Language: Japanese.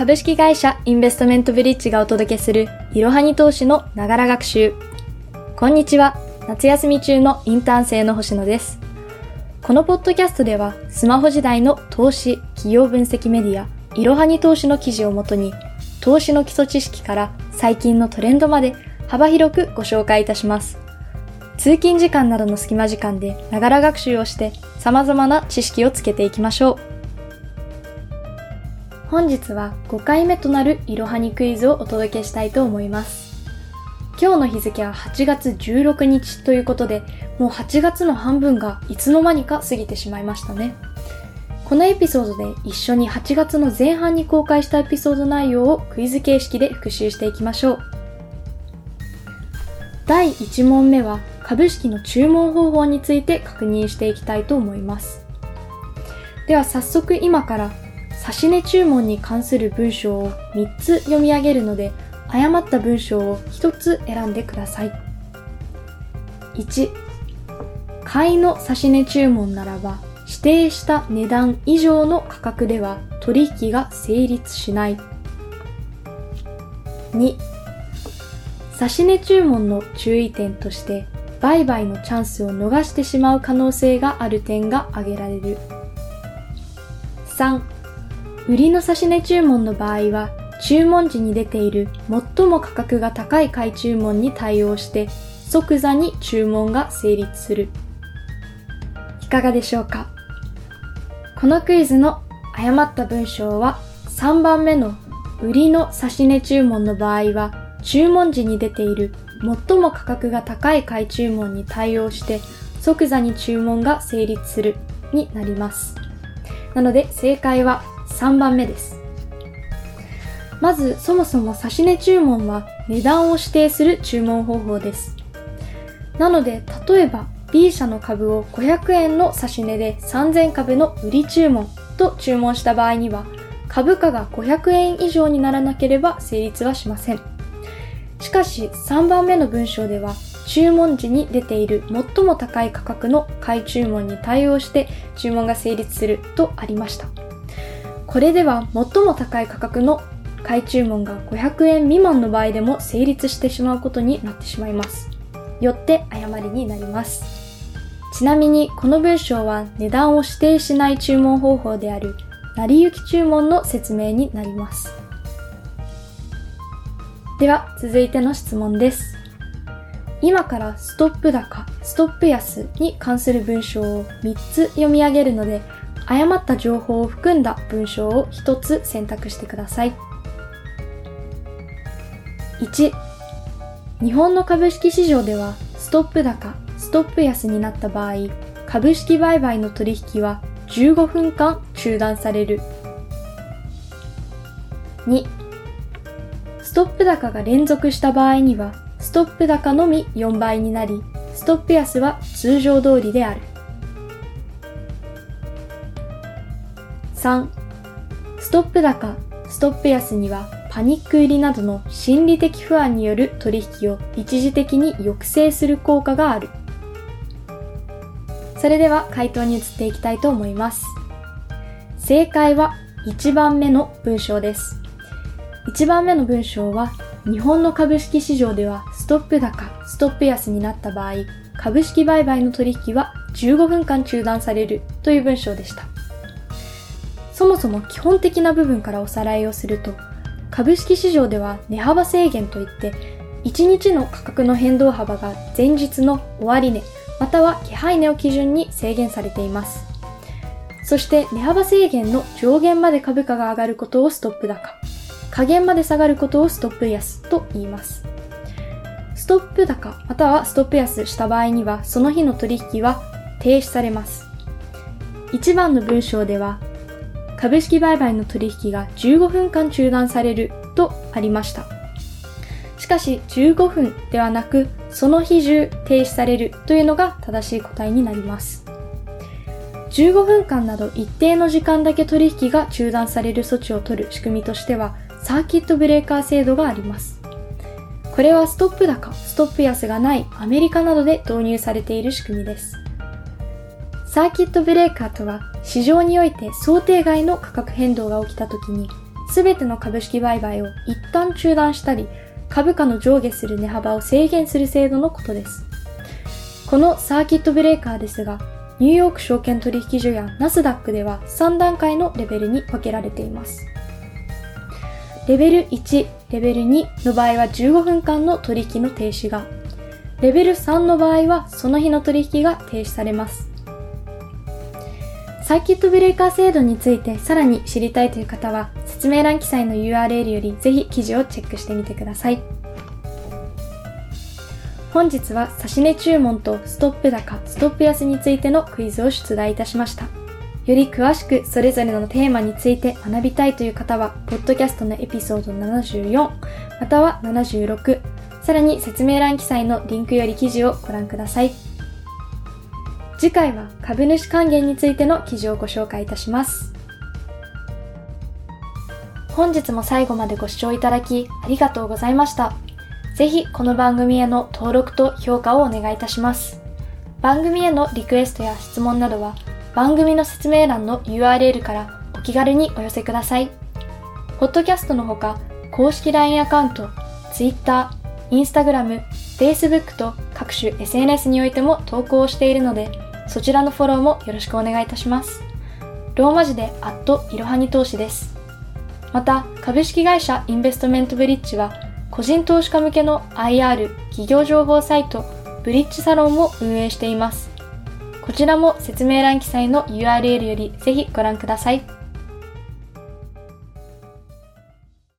株式会社インベストメントブリッジがお届けするいろはに投資のながら学習。こんにちは。夏休み中のインターン生の星野です。このポッドキャストではスマホ時代の投資、企業分析メディア、いろはに投資の記事をもとに投資の基礎知識から最近のトレンドまで幅広くご紹介いたします。通勤時間などの隙間時間でながら学習をして様々な知識をつけていきましょう。本日は5回目となるいろはにクイズをお届けしたいと思います。今日の日付は8月16日ということで、もう8月の半分がいつの間にか過ぎてしまいましたね。このエピソードで一緒に8月の前半に公開したエピソード内容をクイズ形式で復習していきましょう。第1問目は株式の注文方法について確認していきたいと思います。では早速今から指値注文に関する文章を3つ読み上げるので、誤った文章を1つ選んでください。1、買いの指値注文ならば、指定した値段以上の価格では取引が成立しない。2、指値注文の注意点として、売買のチャンスを逃してしまう可能性がある点が挙げられる。3、売りの指値注文の場合は、注文時に出ている最も価格が高い買い注文に対応して、即座に注文が成立する。いかがでしょうか？このクイズの誤った文章は3番目の売りの指値注文の場合は注文時に出ている最も価格が高い買い注文に対応して即座に注文が成立するになります。なので正解は3番目です。まず、そもそも指値注文は値段を指定する注文方法です。なので、例えば B 社の株を500円の指値で3000株の売り注文と注文した場合には、株価が500円以上にならなければ成立はしません。しかし、3番目の文章では、注文時に出ている最も高い価格の買い注文に対応して注文が成立するとありました。これでは最も高い価格の買い注文が500円未満の場合でも成立してしまうことになってしまいます。よって誤りになります。ちなみにこの文章は値段を指定しない注文方法である成り行き注文の説明になります。では続いての質問です。今からストップ高、ストップ安に関する文章を3つ読み上げるので誤った情報を含んだ文章を一つ選択してください。1、日本の株式市場ではストップ高、ストップ安になった場合、株式売買の取引は15分間中断される。2、ストップ高が連続した場合には、ストップ高のみ4倍になり、ストップ安は通常通りである。3、ストップ高、ストップ安にはパニック売りなどの心理的不安による取引を一時的に抑制する効果がある。それでは回答に移っていきたいと思います。正解は1番目の文章です。1番目の文章は日本の株式市場ではストップ高、ストップ安になった場合、株式売買の取引は15分間中断されるという文章でした。そもそも基本的な部分からおさらいをすると、株式市場では値幅制限といって、1日の価格の変動幅が前日の終値、または気配値を基準に制限されています。そして値幅制限の上限まで株価が上がることをストップ高、下限まで下がることをストップ安と言います。ストップ高またはストップ安した場合にはその日の取引は停止されます。1番の文章では株式売買の取引が15分間中断されるとありました。しかし15分ではなくその日中停止されるというのが正しい答えになります。15分間など一定の時間だけ取引が中断される措置を取る仕組みとしてはサーキットブレーカー制度があります。これはストップ高、ストップ安がないアメリカなどで導入されている仕組みです。サーキットブレーカーとは市場において想定外の価格変動が起きた時にすべての株式売買を一旦中断したり、株価の上下する値幅を制限する制度のことです。このサーキットブレーカーですが、ニューヨーク証券取引所やナスダックでは3段階のレベルに分けられています。レベル1、レベル2の場合は15分間の取引の停止が、レベル3の場合はその日の取引が停止されます。サーキットブレーカー制度についてさらに知りたいという方は説明欄記載の URL よりぜひ記事をチェックしてみてください。本日は指値注文とストップ高、ストップ安についてのクイズを出題いたしました。より詳しくそれぞれのテーマについて学びたいという方は、ポッドキャストのエピソード74、または76、さらに説明欄記載のリンクより記事をご覧ください。次回は株主還元についての記事をご紹介いたします。本日も最後までご視聴いただきありがとうございました。ぜひこの番組への登録と評価をお願いいたします。番組へのリクエストや質問などは番組の説明欄の URL からお気軽にお寄せください。ポッドキャストのほか公式 LINE アカウント、Twitter、Instagram、Facebook と各種 SNS においても投稿をしているのでそちらのフォローもよろしくお願いいたします。ローマ字でアットいろはに投資です。また、株式会社インベストメントブリッジは個人投資家向けの IR 企業情報サイトブリッジサロンを運営しています。こちらも説明欄記載の URL よりぜひご覧ください。